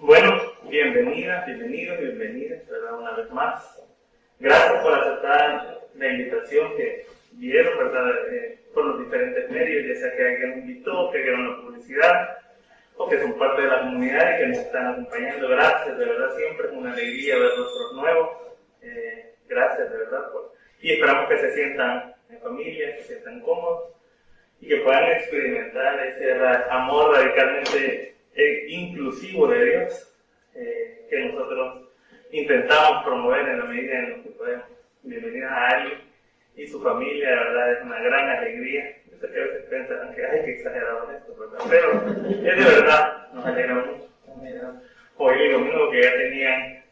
Bueno, bienvenidas, bienvenidos, bienvenidas, ¿verdad? Una vez más. Gracias por aceptar la invitación que dieron, ¿verdad? Eh, por los diferentes medios, ya sea que alguien invitó, que dieron la publicidad, o que son parte de la comunidad y que nos están acompañando. Gracias, de verdad, siempre es una alegría ver rostros nuevos. Eh, gracias, de verdad. Por... Y esperamos que se sientan en familia, se sientan cómodos y que puedan experimentar ese amor radicalmente eh, inclusivo de Dios eh, que nosotros intentamos promover en la medida en lo que podemos. Bienvenida a Ali y su familia, de verdad es una gran alegría. Yo sé que a veces piensan que hay que exagerar esto, ¿verdad? pero es de verdad, nos alegra mucho. Hoy el domingo que ya tenían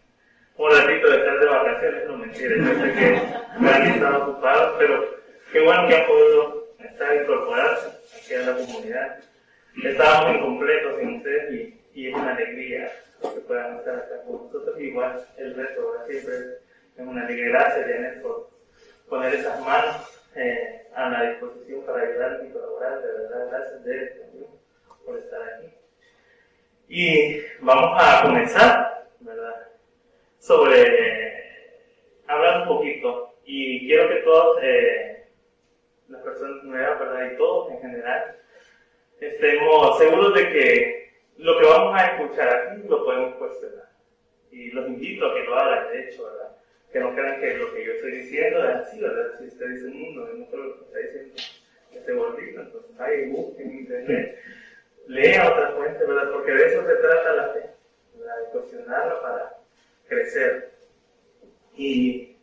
un ratito de estar de vacaciones, no mentira, yo sé que han estado ocupados, pero qué bueno que han podido estar incorporarse aquí a la comunidad estábamos incompletos sin ustedes y, es una alegría que puedan estar acá con nosotros. Igual el resto, siempre es una alegría. Gracias, Janet, por poner esas manos eh, a la disposición para ayudar y colaborar. De verdad, gracias, de también por estar aquí. Y vamos a comenzar, ¿verdad? Sobre hablar un poquito. Y quiero que todos, eh, las personas nuevas, ¿verdad? Y todos en general, estemos seguros de que lo que vamos a escuchar aquí lo podemos cuestionar. Y los invito a que lo hagan, de hecho, ¿verdad? Que no crean que lo que yo estoy diciendo es así, ¿verdad? Si usted dice, mundo, no creo lo que está diciendo este gordito, entonces ahí busquen en internet, lea otras fuentes, ¿verdad? Porque de eso se trata la fe, ¿verdad? De cuestionarla para crecer. Y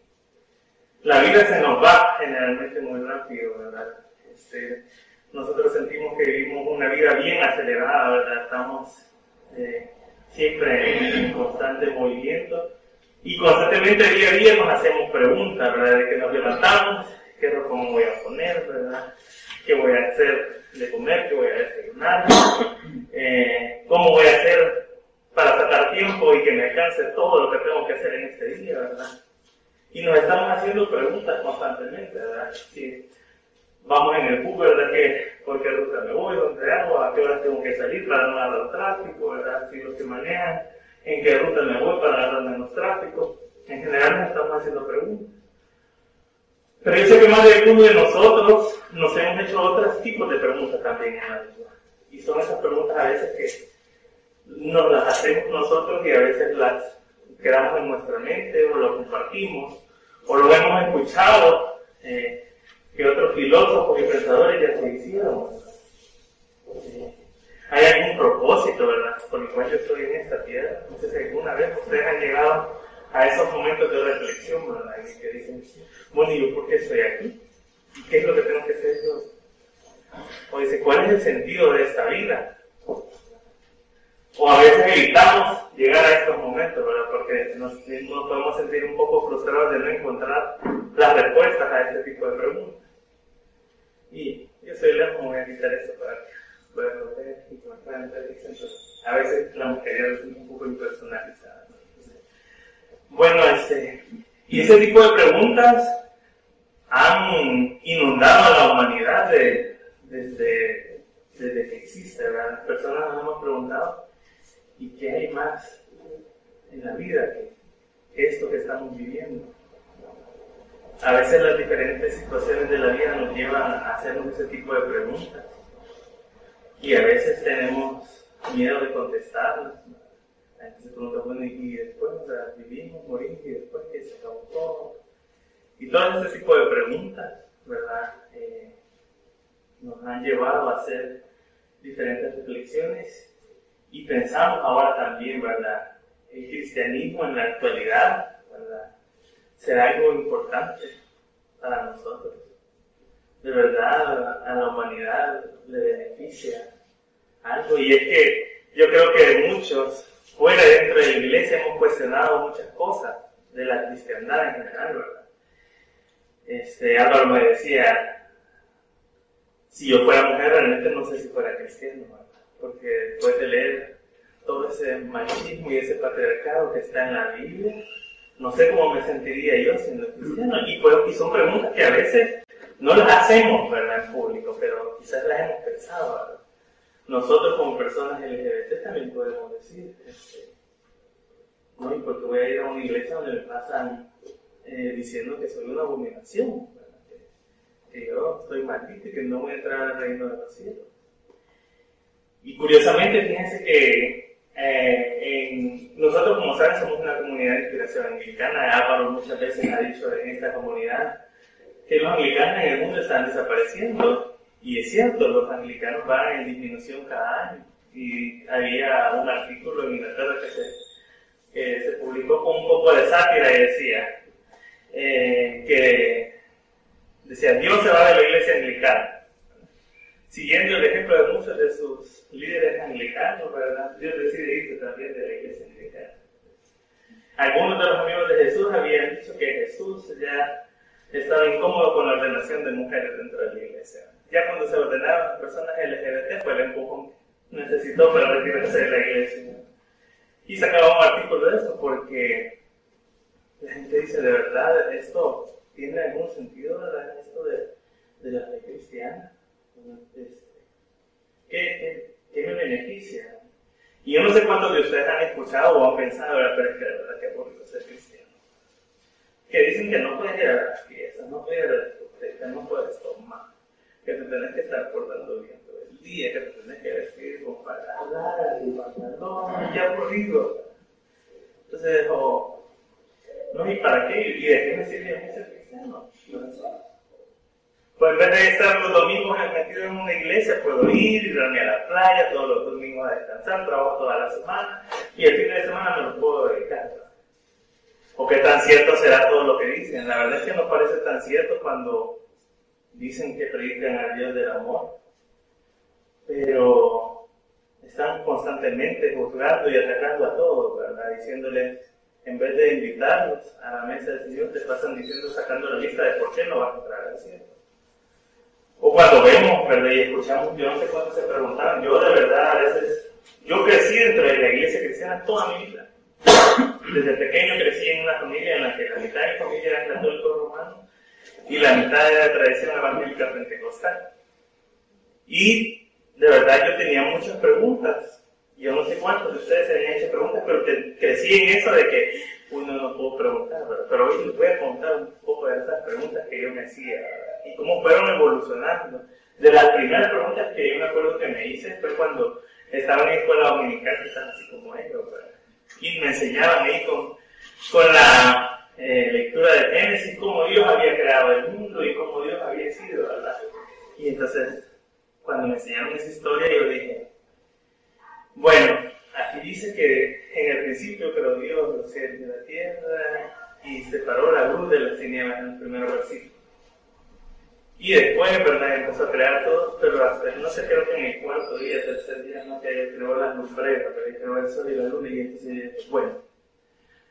la vida se nos va generalmente muy rápido, ¿verdad? Este, nosotros sentimos que vivimos una vida bien acelerada, ¿verdad? Estamos eh, siempre en constante movimiento y constantemente día a día nos hacemos preguntas, ¿verdad? De que nos levantamos, qué ropa me voy a poner, ¿verdad? ¿Qué voy a hacer de comer? ¿Qué voy a desayunar? Eh, ¿Cómo voy a hacer para sacar tiempo y que me alcance todo lo que tengo que hacer en este día, ¿verdad? Y nos estamos haciendo preguntas constantemente, ¿verdad? Sí vamos en el bus, ¿verdad? Que, ¿Por qué ruta me voy? ¿Dónde hago? ¿A qué hora tengo que salir para no agarrar tráfico? ¿verdad? Si los que manejan, ¿en qué ruta me voy para agarrar menos tráfico? En general nos estamos haciendo preguntas. Pero yo sé que más de uno de nosotros nos hemos hecho otros tipos de preguntas también en la vida. Y son esas preguntas a veces que nos las hacemos nosotros y a veces las quedamos en nuestra mente o lo compartimos o lo hemos escuchado. Eh, que otros filósofos y pensadores ya se hicieron. Hay algún propósito, ¿verdad? Por el cual yo estoy en esta tierra. No sé si alguna vez ustedes han llegado a esos momentos de reflexión, ¿verdad? En que dicen, bueno, ¿y yo por qué estoy aquí? ¿Y qué es lo que tengo que hacer yo? O dice, ¿cuál es el sentido de esta vida? O a veces evitamos llegar a estos momentos, ¿verdad? Porque nos, nos podemos sentir un poco frustrados de no encontrar las respuestas a este tipo de preguntas. Y yo soy la como voy a quitar esto para puedan ver y puedan ver. A veces la mujer es un poco impersonalizada. Bueno, este, y ese tipo de preguntas han inundado a la humanidad de, desde, desde que existe, ¿verdad? Las personas nos hemos preguntado, ¿y qué hay más en la vida que esto que estamos viviendo? A veces las diferentes situaciones de la vida nos llevan a hacernos ese tipo de preguntas. Y a veces tenemos miedo de contestarlas. A veces se pregunta, bueno, y después vivimos, morimos, y después que se acabó todo. Y todo ese tipo de preguntas, ¿verdad? Eh, nos han llevado a hacer diferentes reflexiones y pensamos ahora también, ¿verdad? El cristianismo en la actualidad, ¿verdad? Será algo importante para nosotros. De verdad a la humanidad le beneficia algo. Y es que yo creo que muchos fuera dentro de la iglesia hemos cuestionado muchas cosas de la cristiandad en general, ¿verdad? Este, Álvaro me decía, si yo fuera mujer realmente no sé si fuera cristiano, ¿verdad? porque después de leer todo ese machismo y ese patriarcado que está en la Biblia, no sé cómo me sentiría yo siendo cristiano. Y, pues, y son preguntas que a veces no las hacemos, ¿verdad? En público, pero quizás las hemos pensado. Nosotros como personas LGBT también podemos decir, este, ¿no? ¿Y por qué voy a ir a una iglesia donde me pasan eh, diciendo que soy una abominación? Que, que, yo estoy maldito y que no voy a entrar al reino de los cielos. Y curiosamente, fíjense que eh, nosotros, como saben, somos una comunidad de inspiración anglicana. Álvaro muchas veces ha dicho en esta comunidad que los anglicanos en el mundo están desapareciendo. Y es cierto, los anglicanos van en disminución cada año. Y había un artículo en Inglaterra que se, se publicó con un poco de sátira y decía eh, que decía, Dios se va de la iglesia anglicana. Siguiendo el ejemplo de muchos de sus líderes anglicanos, ¿verdad? Dios decide irse también de la iglesia anglicana. Algunos de los amigos de Jesús habían dicho que Jesús ya estaba incómodo con la ordenación de mujeres dentro de la iglesia. Ya cuando se ordenaron personas LGBT, fue el empujón necesitó para retirarse de la iglesia. Y sacaba un artículo de eso porque la gente dice, ¿de verdad esto tiene algún sentido, verdad? Esto de, de la fe cristiana. Este, ¿qué, qué, me beneficia? Y yo no sé cuántos de ustedes han escuchado o han pensado, pero es que de verdad que aburrido ser cristiano. Que dicen que no puedes ir a las fiestas, no puedes ir no puedes tomar, que te tenés que estar portando bien todo el día, que te tenés que vestir con palabras y pantalón, ya aburrido. Entonces, no, ¿y para qué? ¿Y de qué me sirve a mí ser cristiano? Pues en vez de estar los domingos metido en una iglesia, puedo ir, irme a la playa todos los domingos a descansar, trabajo toda la semana y el fin de semana me lo puedo dedicar. ¿O qué tan cierto será todo lo que dicen? La verdad es que no parece tan cierto cuando dicen que predican al Dios del amor, pero están constantemente juzgando y atacando a todos, ¿verdad? Diciéndoles, en vez de invitarlos a la mesa del Señor, te pasan diciendo, sacando la lista de por qué no vas a entrar al cielo. O cuando vemos. Y escuchamos, yo no sé cuántos se preguntaban, yo de verdad a veces, yo crecí dentro de la iglesia cristiana toda mi vida. Desde pequeño crecí en una familia en la que la mitad de mi familia era católico romano y la mitad era de tradición evangélica pentecostal. Y de verdad yo tenía muchas preguntas. Yo no sé cuántos de ustedes se habían hecho preguntas, pero crecí en eso de que uno no pudo preguntar, pero hoy les voy a contar un poco de esas preguntas que yo me hacía y cómo fueron evolucionando. De las primeras preguntas que yo me acuerdo que me hice fue cuando estaba en escuela dominical, están así como ellos, y me enseñaban ahí con, con la eh, lectura de Génesis cómo Dios había creado el mundo y cómo Dios había sido. Y entonces, cuando me enseñaron esa historia, yo dije, bueno, aquí dice que en el principio creó Dios los cielos y la tierra y separó la luz de las tinieblas en el primer versículo. Y después, ¿verdad? Empezó a crear todo, pero hasta, no sé, creo que en el cuarto día, tercer día, no, que creó las lumbreras, pero creó el sol y la luna, y entonces, bueno,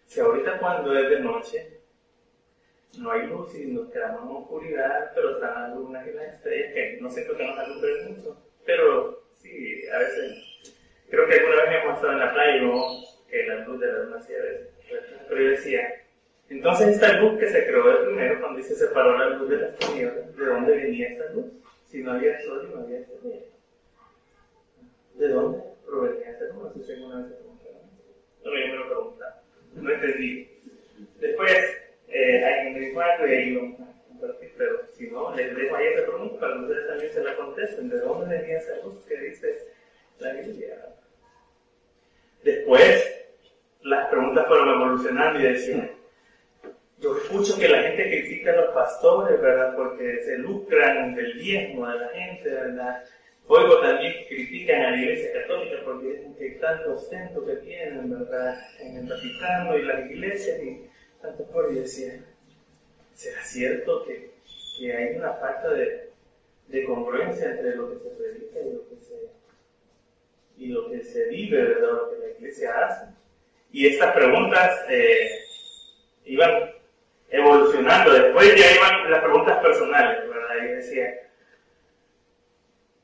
si ahorita cuando es de noche, no hay luz y nos quedamos en oscuridad, pero están las lunas y las estrellas, que no siento que nos alumbren mucho, pero sí, a veces, creo que alguna vez hemos estado en la playa y vemos que la luz de la luna sí a veces, pero yo decía, entonces esta luz que se creó de primero, cuando se separó la luz de las tinieblas, ¿de dónde venía esta luz? Si no había sol y no había estrella. ¿De dónde provenía esta luz? No sé alguna vez se preguntaron. No, me lo preguntaba. No entendí. Después, eh, me dijo algo y ahí lo compartí, pero si no, les dejo ahí esa pregunta para que ustedes también se la contesten. ¿De dónde venía esa luz que dice la Biblia? Después, las preguntas fueron evolucionando y decían, yo escucho que la gente critica a los pastores, ¿verdad? Porque se lucran del diezmo de la gente, ¿verdad? Oigo también critican a la Iglesia Católica porque dicen que tanto ostento que tienen, ¿verdad? En el Vaticano y las iglesias y tanto por y ¿será cierto que, que hay una falta de, de, congruencia entre lo que se predica y lo que se, y lo que se vive, ¿verdad? Lo que la Iglesia hace. Y estas preguntas eh, iban evolucionando. Después ya iban las preguntas personales, ¿verdad? Y decía,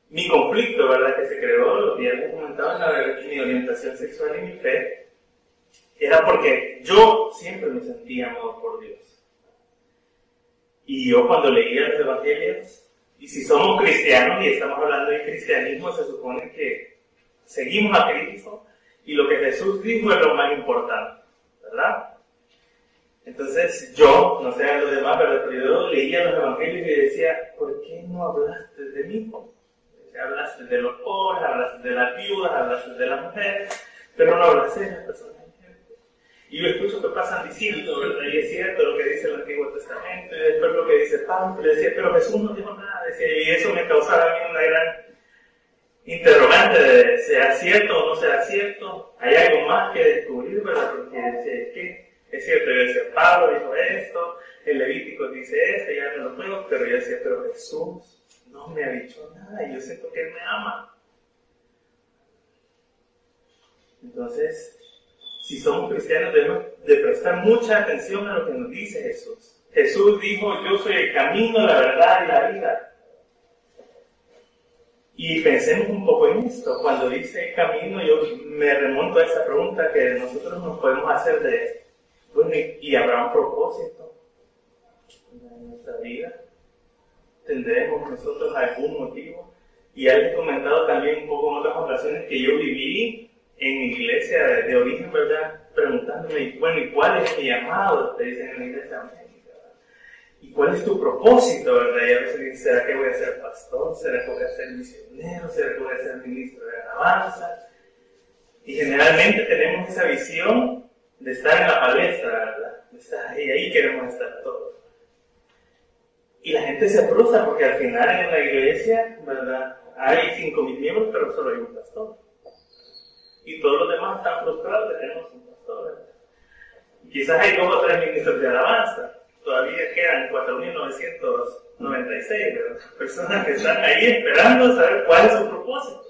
mi conflicto, ¿verdad? Que se creó, lo que ya les comentaba, en mi orientación sexual y mi fe, era porque yo siempre me sentía amado por Dios. Y yo cuando leía los evangelios, y si somos cristianos y estamos hablando de cristianismo, se supone que seguimos a Cristo y lo que Jesús dijo es lo más importante. ¿verdad? Entonces yo, no sé a los demás, pero yo leía los evangelios y decía, ¿por qué no hablaste de mí? Hablaste de los pobres, hablaste de las viudas, hablaste de las mujeres, pero no hablaste de las personas y yo escucho que pasan diciendo, ¿verdad? Y es cierto lo que dice el Antiguo Testamento, y después lo que dice Pablo, y decía, pero Jesús no dijo nada, decía, y eso me causaba a mí una gran interrogante de sea cierto o no sea cierto, hay algo más que descubrir, ¿verdad? Porque decía, ¿qué? Es cierto, yo decía, Pablo dijo esto, el Levítico dice esto, ya me lo juego, pero yo decía, pero Jesús no me ha dicho nada y yo siento que Él me ama. Entonces, si somos cristianos, debemos de prestar mucha atención a lo que nos dice Jesús. Jesús dijo, yo soy el camino, la verdad y la vida. Y pensemos un poco en esto. Cuando dice camino, yo me remonto a esa pregunta que nosotros nos podemos hacer de, bueno, ¿y, habrá un propósito en nuestra vida? ¿Tendremos nosotros algún motivo? Y he comentado también un poco en otras ocasiones que yo viví en iglesia de, origen, ¿verdad? Preguntándome, bueno, ¿y cuál es mi llamado? Te dicen en la iglesia América, ¿Y cuál es tu propósito, verdad? Y a veces dicen, ¿será que voy a ser pastor? ¿Será que voy a ser misionero? ¿Será que voy a ser ministro de alabanza? Y generalmente tenemos esa visión de estar en la palestra, ¿verdad? De estar ahí, ahí queremos estar todos. Y la gente se frustra porque al final en la iglesia, ¿verdad? Hay 5.000 miembros, pero solo hay un pastor y todos los demás están frustrados de tenemos un pastor. Quizás hay dos o tres ministros de alabanza, todavía quedan 4.996 personas que están ahí esperando saber cuál es su propósito.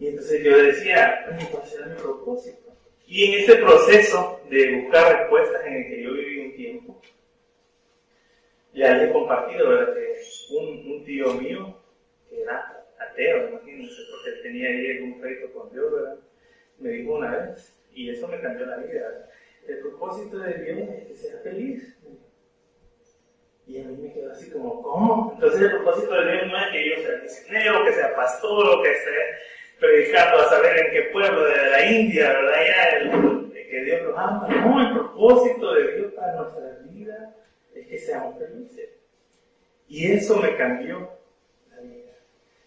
Y entonces yo decía, ¿cuál será mi propósito? Y en este proceso de buscar respuestas en el que yo viví un tiempo, ya les he compartido ¿verdad? que un, tío mío, que era ateo, imagínense, porque tenía ahí algún pleito con Dios, ¿verdad? Me dijo una vez, y eso me cambió la vida. El propósito de Dios es que sea feliz. Y a mí me quedó así como, ¿cómo? Entonces el propósito de Dios no es que yo sea misionero, que sea pastor, o que esté predicando a saber en qué pueblo de la India, ¿verdad? Ya el, que Dios nos ama. No, el propósito de Dios para nuestra vida es que seamos felices. Y eso me cambió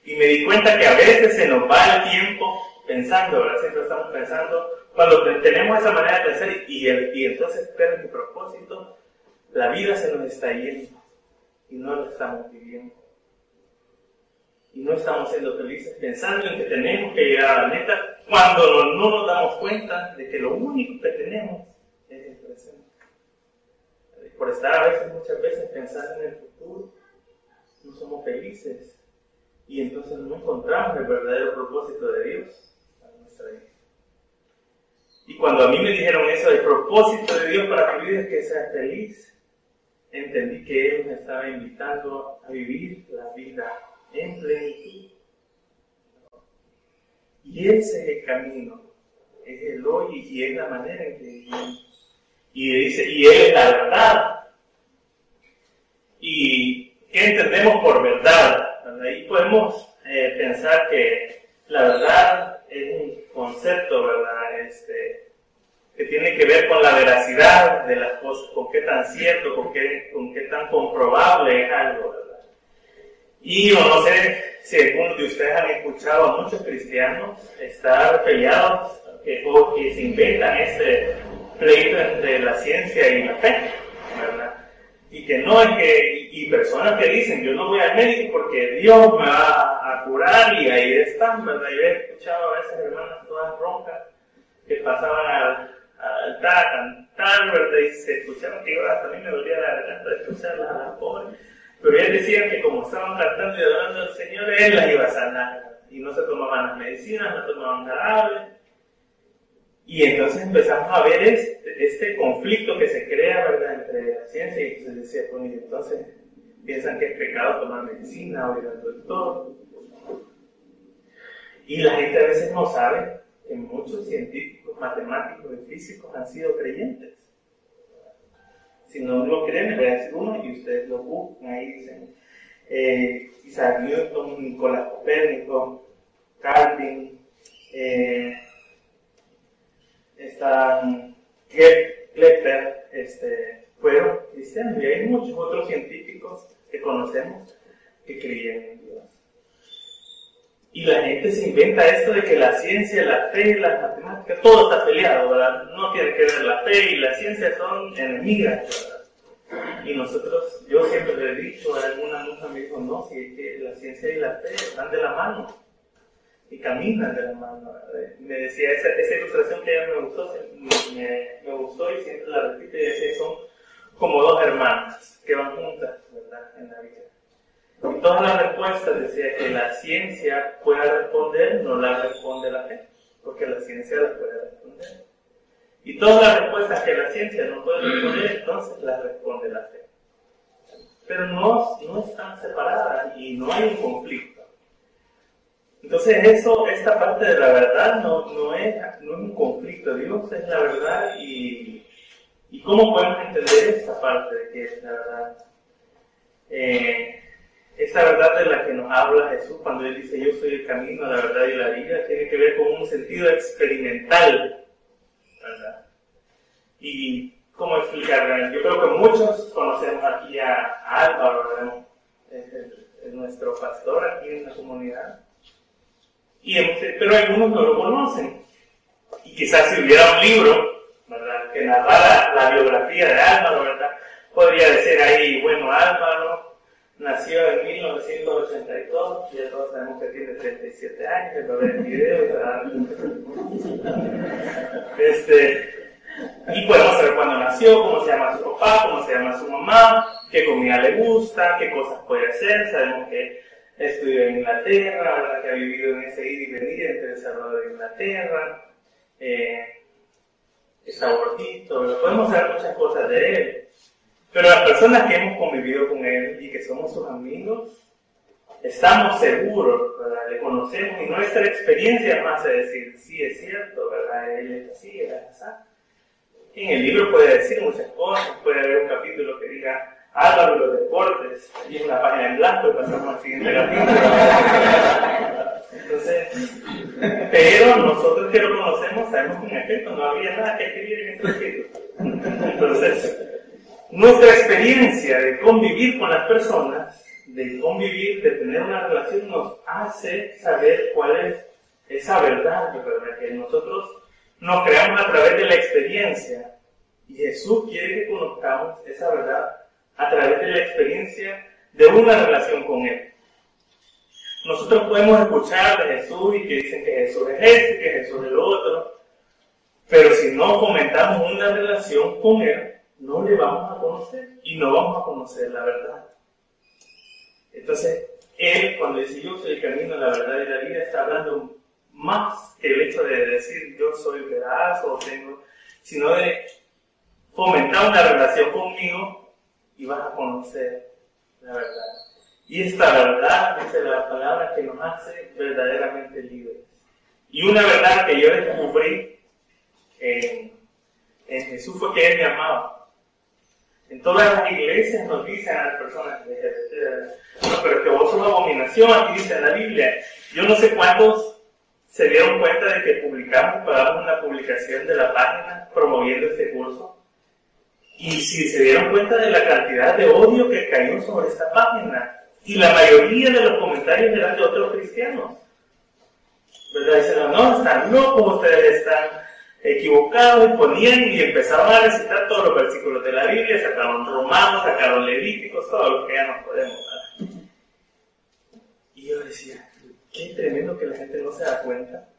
y me di cuenta que a veces se nos va el tiempo pensando, ¿verdad? Siempre estamos pensando, cuando tenemos esa manera de pensar y, el, y entonces pero mi propósito, la vida se nos está yendo y no lo estamos viviendo. Y no estamos siendo felices pensando en que tenemos que llegar a la meta cuando no, nos damos cuenta de que lo único que tenemos es el presente. Por estar a veces, muchas veces pensando en el futuro, no somos felices y entonces no encontramos el verdadero propósito de Dios para nuestra vida. Y cuando a mí me dijeron eso, el propósito de Dios para mi vida es que sea feliz, entendí que Él me estaba invitando a vivir la vida en plenitud. Y ese es el camino, es el hoy y es la manera en que vivimos. Y dice, y es la verdad. ¿Y qué entendemos por verdad? Ahí podemos eh, pensar que la verdad es un concepto, ¿verdad? Este, que tiene que ver con la veracidad de las cosas, con qué tan cierto, con qué, con qué tan comprobable es algo, ¿verdad? Y yo no sé si algunos de ustedes han escuchado a muchos cristianos estar peleados o que se inventan este pleito entre la ciencia y la fe, ¿verdad? y que no es que, y personas que dicen, yo no voy al médico porque Dios me va a curar y ahí están, ¿verdad? Yo he escuchado a veces hermanas todas roncas que pasaban al, altar a cantar, ¿verdad? Y se escuchaban que hasta a mí me dolía la garganta de escucharlas a las pobres, pero ellas decían que como estaban cantando y adorando al Señor, Él las iba a sanar, y no se tomaban las medicinas, no tomaban jarabes, y entonces empezamos a ver este, este, conflicto que se crea, ¿verdad?, entre la ciencia y entonces decía, bueno, y entonces piensan que es pecado tomar medicina o ir al doctor. Y la gente a veces no sabe que muchos científicos, matemáticos y físicos han sido creyentes. Si no lo creen, voy a decir uno y ustedes lo buscan ahí, dicen eh, Isaac Newton, Nicolás Copérnico, Calvin, eh, están Kepler este, fueron y hay muchos otros científicos que conocemos que creían en Dios. Y la gente se inventa esto de que la ciencia, la fe, las matemáticas, todo está peleado, ¿verdad? No tiene que ver la fe y la ciencia son enemigas, ¿verdad? Y nosotros, yo siempre le he dicho, a alguna nunca me dijo, no, si que la ciencia y la fe van de la mano y caminan de la mano. Me decía, esa, esa ilustración que ella me gustó, me, me, gustó y siempre la repito y decía, son como dos hermanas que van juntas, ¿verdad? En la vida. Y todas las respuestas decía que la ciencia pueda responder, no la responde la fe, porque la ciencia la puede responder. Y todas las respuestas que la ciencia no puede responder, entonces las responde la fe. Pero no, no están separadas y no hay un conflicto. Entonces eso, esta parte de la verdad no, no, es, no es un conflicto. Dios es la verdad y, y cómo podemos entender esta parte de que es la verdad. Eh, esa verdad de la que nos habla Jesús cuando Él dice yo soy el camino, la verdad y la vida, tiene que ver con un sentido experimental, ¿verdad? Y cómo explicar, yo creo que muchos conocemos aquí a, Álvaro, ¿verdad? Es, nuestro pastor aquí en la comunidad. Y pero algunos no lo conocen. Y quizás si hubiera un libro, ¿verdad? Que narrara la biografía de Álvaro, ¿verdad? Podría decir ahí, bueno, Álvaro Nació en 1982, ya todos sabemos que tiene 37 años, lo ve en video, este, y podemos saber cuándo nació, cómo se llama su papá, cómo se llama su mamá, qué comida le gusta, qué cosas puede hacer, sabemos que estudió en Inglaterra, que ha vivido en ese ir y venir entre El Salvador e Inglaterra, eh, está gordito, podemos saber muchas cosas de él. Pero las personas que hemos convivido con Él y que somos sus amigos, estamos seguros, ¿verdad? Le conocemos y nuestra experiencia más hace decir, sí, es cierto, ¿verdad? Él es así, él es así. En el libro puede decir muchas cosas, puede haber un capítulo que diga, Álvaro los deportes, y una página en blanco y pasamos al siguiente capítulo. Entonces, pero nosotros que lo conocemos sabemos que en efecto no había nada que escribir en este capítulo. Entonces, nuestra experiencia de convivir con las personas, de convivir, de tener una relación, nos hace saber cuál es esa verdad, ¿verdad? que nosotros nos creamos a través de la experiencia. Y Jesús quiere que conozcamos esa verdad a través de la experiencia de una relación con Él. Nosotros podemos escuchar de Jesús y que dicen que Jesús es este, que Jesús es el otro, pero si no fomentamos una relación con Él, no le vamos a conocer y no vamos a conocer la verdad. Entonces, él cuando dice yo soy el camino, la verdad y la vida, está hablando más que el hecho de decir yo soy veraz o tengo, sino de fomentar una relación conmigo y vas a conocer la verdad. Y esta verdad, dice la palabra, que nos hace verdaderamente libres. Y una verdad que yo descubrí en, en Jesús fue que Él me amaba. En todas las iglesias nos dicen a las personas que no, pero que vos sos una abominación, aquí dice en la Biblia. Yo no sé cuántos se dieron cuenta de que publicamos, pagamos una publicación de la página promoviendo este curso. Y si se dieron cuenta de la cantidad de odio que cayó sobre esta página. Y la mayoría de los comentarios eran de otros cristianos. ¿Verdad? Dicen, no, están locos, ustedes están equivocados ponían y empezaron a recitar todos los versículos de la Biblia, sacaron romanos, sacaron levíticos, todo lo que ya no podemos dar. Y yo decía, qué tremendo que la gente no se da cuenta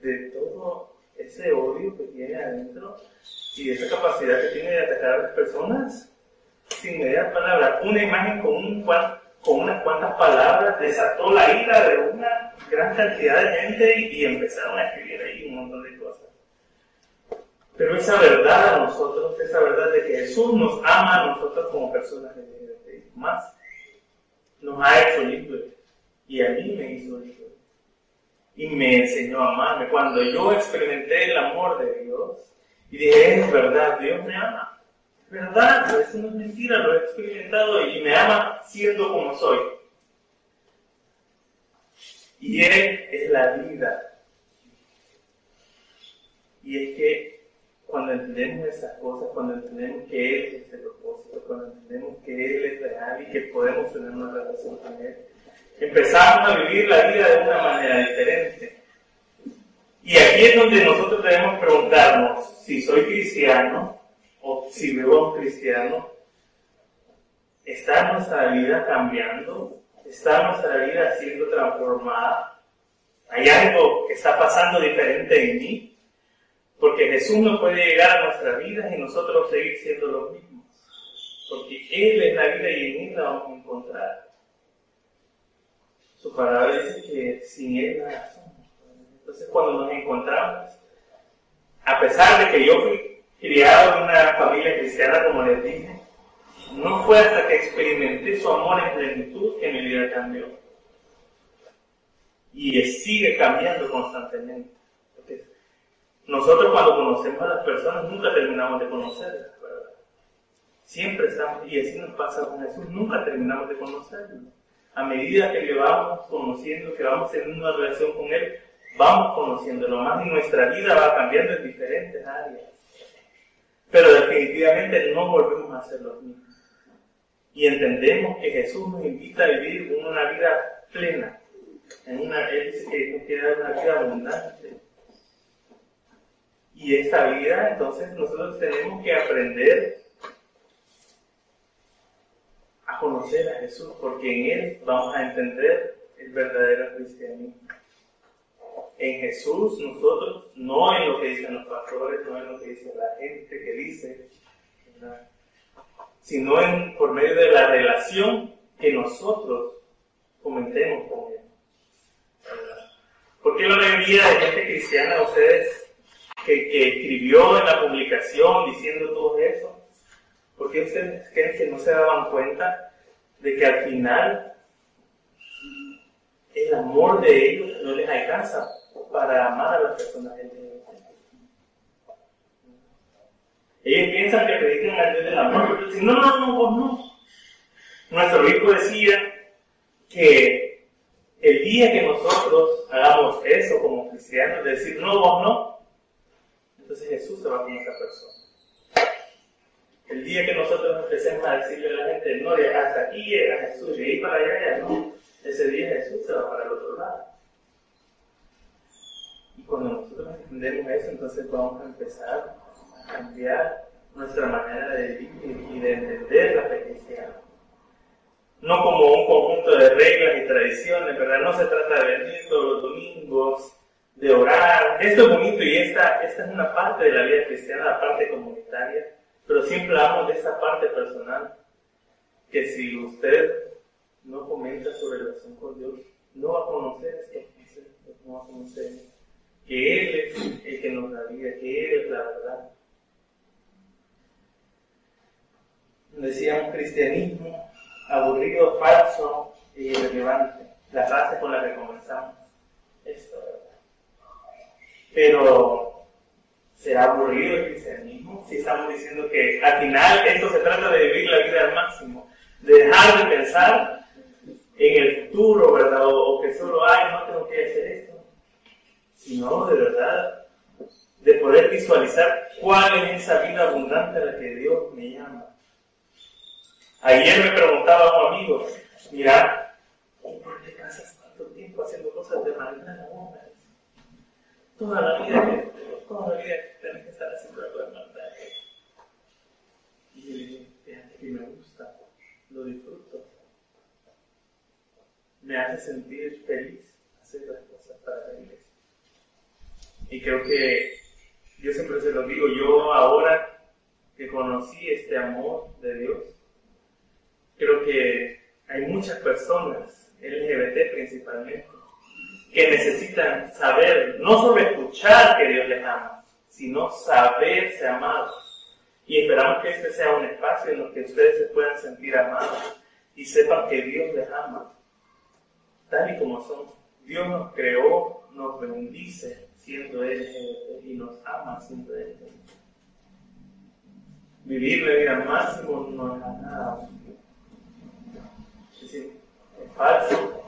de todo ese odio que tiene adentro y esa capacidad que tiene de atacar a las personas sin mediar palabra. Una imagen con, un, con unas cuantas palabras desató la ira de una gran cantidad de gente y, empezaron a escribir ahí un montón de cosas. Pero esa verdad a nosotros, esa verdad de que Jesús nos ama a nosotros como personas Dios, más nos ha hecho libres y a mí me hizo libre y me enseñó a amarme. Cuando yo experimenté el amor de Dios y dije, es verdad, Dios me ama. Verdad, eso no es mentira, lo he experimentado y me ama siendo como soy. Y Él es la vida. Y es que cuando entendemos estas cosas, cuando entendemos que Él es el propósito, cuando entendemos que Él es real y que podemos tener una relación con Él, empezamos a vivir la vida de una manera diferente. Y aquí es donde nosotros debemos preguntarnos si soy cristiano o si veo cristiano, ¿está nuestra vida cambiando? ¿Está nuestra vida siendo transformada? ¿Hay algo que está pasando diferente en mí? Porque Jesús no puede llegar a nuestra vida y nosotros seguir siendo los mismos. Porque Él es la vida y en Él la vamos a encontrar. Su palabra dice que sin Él nada somos. Entonces cuando nos encontramos, a pesar de que yo fui criado en una familia cristiana, como les dije, no fue hasta que experimenté su amor en plenitud que mi vida cambió. Y sigue cambiando constantemente. nosotros cuando conocemos a las personas nunca terminamos de conocerlas, Siempre estamos, y así nos pasa con Jesús, nunca terminamos de conocerlo. A medida que le vamos conociendo, que vamos teniendo una relación con Él, vamos conociéndolo más y nuestra vida va cambiando en diferentes áreas. Pero definitivamente no volvemos a ser los mismos. Y entendemos que Jesús nos invita a vivir una vida plena. En una, él dice que nos quiere dar una vida abundante. Y esta vida, entonces, nosotros tenemos que aprender a conocer a Jesús, porque en Él vamos a entender el verdadero cristianismo en Jesús nosotros, no en lo que dicen los pastores, no en lo que dice la gente que dice, sino en, por medio de la relación que nosotros comentemos con Él. ¿Por qué la mayoría de gente cristiana, ustedes, que, que escribió en la publicación diciendo todo eso, ¿por qué ustedes creen que no se daban cuenta de que al final el amor de ellos no les alcanza para amar a las personas Ellos piensan que predican al Dios del amor, pero dicen, no, no, no, vos no. Nuestro obispo decía que el día que nosotros hagamos eso como cristianos, de decir, no, vos no, entonces Jesús se va con esa persona. El día que nosotros empecemos a decirle a la gente, no, hasta aquí llega Jesús, de ahí para allá ya no, ese día Jesús se va para el otro lado. Cuando nosotros entendemos eso, entonces vamos a empezar a cambiar nuestra manera de vivir y de entender la fe cristiana. No como un conjunto de reglas y tradiciones, ¿verdad? No se trata de venir todos los domingos, de orar. Esto es bonito y esta, esta es una parte de la vida cristiana, la parte comunitaria, pero siempre hablamos de esa parte personal, que si usted no comenta su relación con Dios, no va a conocer esto, no va a conocer que Él es el que nos da vida, que Él es la verdad. Decíamos cristianismo aburrido, falso e irrelevante. La frase con la que comenzamos. Esto, Pero, ¿será aburrido el cristianismo? Si estamos diciendo que al final esto se trata de vivir la vida al máximo, de dejar de pensar en el futuro, ¿verdad? O, o que solo, ay, no tengo que hacer esto sino de verdad de poder visualizar cuál es esa vida abundante a la que Dios me llama. Ayer me preguntaba a un amigo, mira, ¿por qué pasas tanto tiempo haciendo cosas de maldad? Toda la vida, toda la vida tienes que estar haciendo algo de maldad. Y yo le dije, fíjate que me gusta, lo disfruto. Me hace sentir feliz hacer las cosas para la iglesia. Y creo que yo siempre se lo digo, yo ahora que conocí este amor de Dios, creo que hay muchas personas, LGBT principalmente, que necesitan saber, no solo escuchar que Dios les ama, sino saberse amados. Y esperamos que este sea un espacio en el que ustedes se puedan sentir amados y sepan que Dios les ama, tal y como son. Dios nos creó, nos bendice, siendo Él y nos ama siendo Él. Vivir la vida máximo no es nada. Es decir, es falso.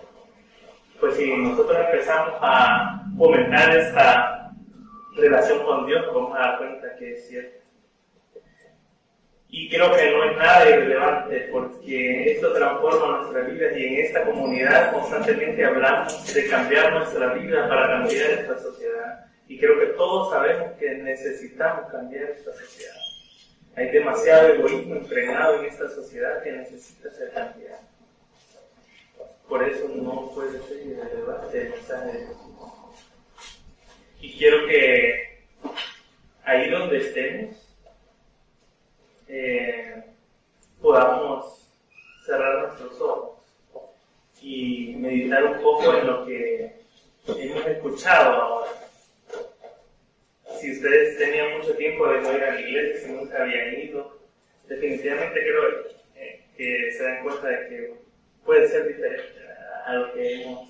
Pues si nosotros empezamos a fomentar esta relación con Dios, nos vamos a dar cuenta que es cierto. Y creo que no es nada irrelevante porque esto transforma nuestra vida y en esta comunidad constantemente hablamos de cambiar nuestra vida para cambiar esta sociedad. Y creo que todos sabemos que necesitamos cambiar esta sociedad. Hay demasiado egoísmo impregnado en esta sociedad que necesita ser cambiado. Por eso no puede ser irrelevante el mensaje de Jesús. Y quiero que ahí donde estemos, eh, podamos cerrar nuestros ojos y meditar un poco en lo que hemos escuchado ahora. Si ustedes tenían mucho tiempo de no ir a la iglesia, si nunca habían ido, definitivamente creo eh, que se dan cuenta de que puede ser diferente a lo que hemos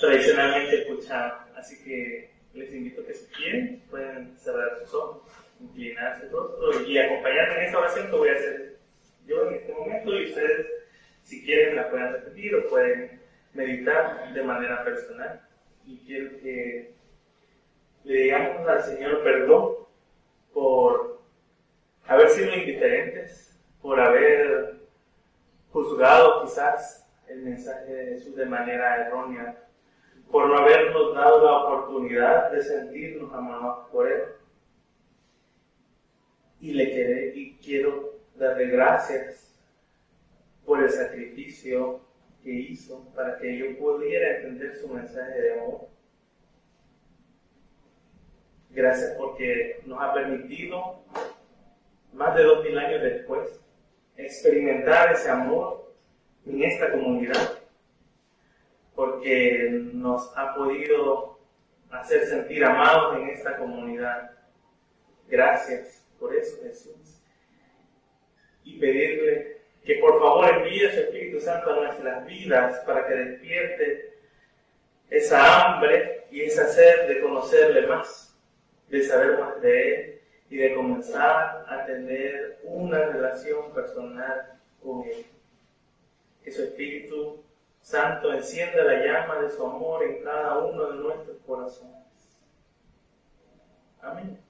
tradicionalmente escuchado. Así que les invito a que si quieren pueden cerrar sus ojos inclinarse el rostro y acompañarme en esta oración que voy a hacer yo en este momento y ustedes, si quieren, la pueden repetir o pueden meditar de manera personal. Y quiero que le digamos al Señor perdón por haber sido indiferentes, por haber juzgado quizás el mensaje de Jesús de manera errónea, por no habernos dado la oportunidad de sentirnos amados por Él y le quiere, y quiero darle gracias por el sacrificio que hizo para que yo pudiera entender su mensaje de amor. Gracias porque nos ha permitido, más de dos mil años después, experimentar ese amor en esta comunidad, porque nos ha podido hacer sentir amados en esta comunidad. Gracias por eso Jesús. Y pedirle que por favor envíe su Espíritu Santo a nuestras vidas para que despierte esa hambre y esa sed de conocerle más, de saber más de Él y de comenzar a tener una relación personal con Él. Que su Espíritu Santo encienda la llama de su amor en cada uno de nuestros corazones. Amén.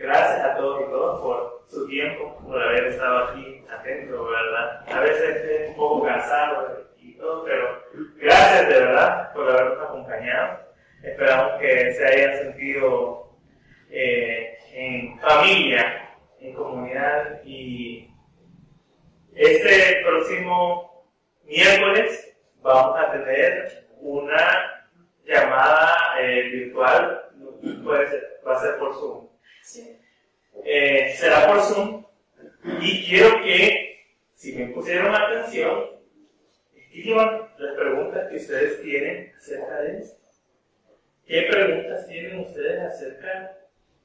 Gracias a todos y todas por su tiempo, por haber estado aquí atento, ¿verdad? A veces es un poco cansado y todo, pero gracias de verdad por habernos acompañado. Esperamos que se hayan sentido eh, en familia, en comunidad y este próximo miércoles vamos a tener una llamada eh, virtual, puede ser, va a ser por Zoom eh, será por Zoom y quiero que, si me pusieron atención, escriban las preguntas que ustedes tienen acerca de esto. ¿Qué preguntas tienen ustedes acerca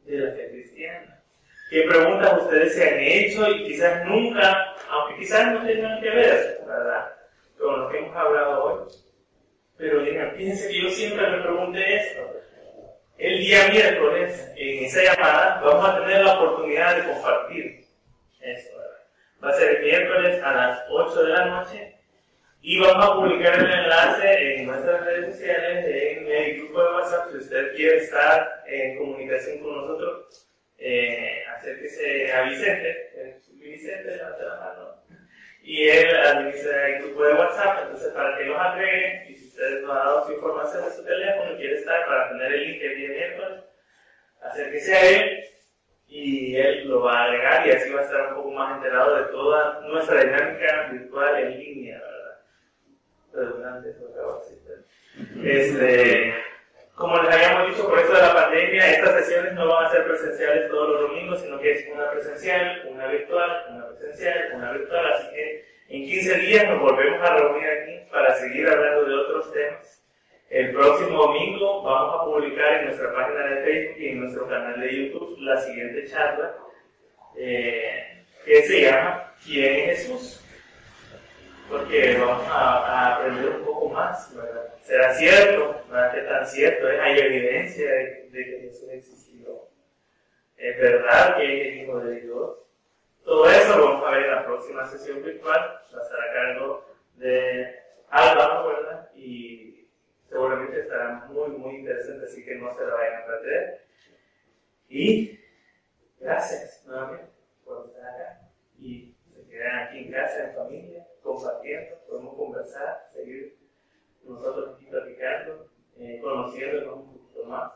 de la fe cristiana? ¿Qué preguntas ustedes se han hecho y quizás nunca, aunque quizás no tengan que ver, ¿verdad? Con lo que hemos hablado hoy. Pero digan, fíjense que yo siempre me pregunté esto. El día miércoles, en esa llamada, vamos a tener la oportunidad de compartir eso. Va a ser el miércoles a las 8 de la noche y vamos a publicar el enlace en nuestras redes sociales, en el grupo de WhatsApp. Si usted quiere estar en comunicación con nosotros, eh, acérquese a Vicente, Vicente, levanta la mano, y él administra el grupo de WhatsApp, entonces para que los agreguen ustedes nos ha dado su información de su teléfono y quiere estar para tener el link el día miércoles, acérquese a él y él lo va a agregar y así va a estar un poco más enterado de toda nuestra dinámica virtual en línea, ¿verdad? Redundante eso acabo de Este, como les habíamos dicho, por esto de la pandemia, estas sesiones no van a ser presenciales todos los domingos, sino que es una presencial, una virtual, una presencial, una virtual, así que en 15 días nos volvemos a reunir aquí para seguir hablando de otros temas. El próximo domingo vamos a publicar en nuestra página de Facebook y en nuestro canal de YouTube la siguiente charla eh, que se llama ¿Quién es Jesús? Porque vamos a, aprender un poco más, ¿verdad? ¿Será cierto? ¿Verdad? ¿Qué tan cierto? ¿Hay evidencia de, de que Jesús existió? ¿Es verdad que es el Hijo de Dios? Todo eso lo vamos a ver en la próxima sesión virtual va a estar a cargo de Álvaro, ¿verdad? Y seguramente estará muy, muy interesante, así que no se la vayan a perder. Y gracias nuevamente por estar acá. Y se quedan aquí en casa, en familia, compartiendo, podemos conversar, seguir nosotros aquí platicando, eh, conociéndonos un poquito más.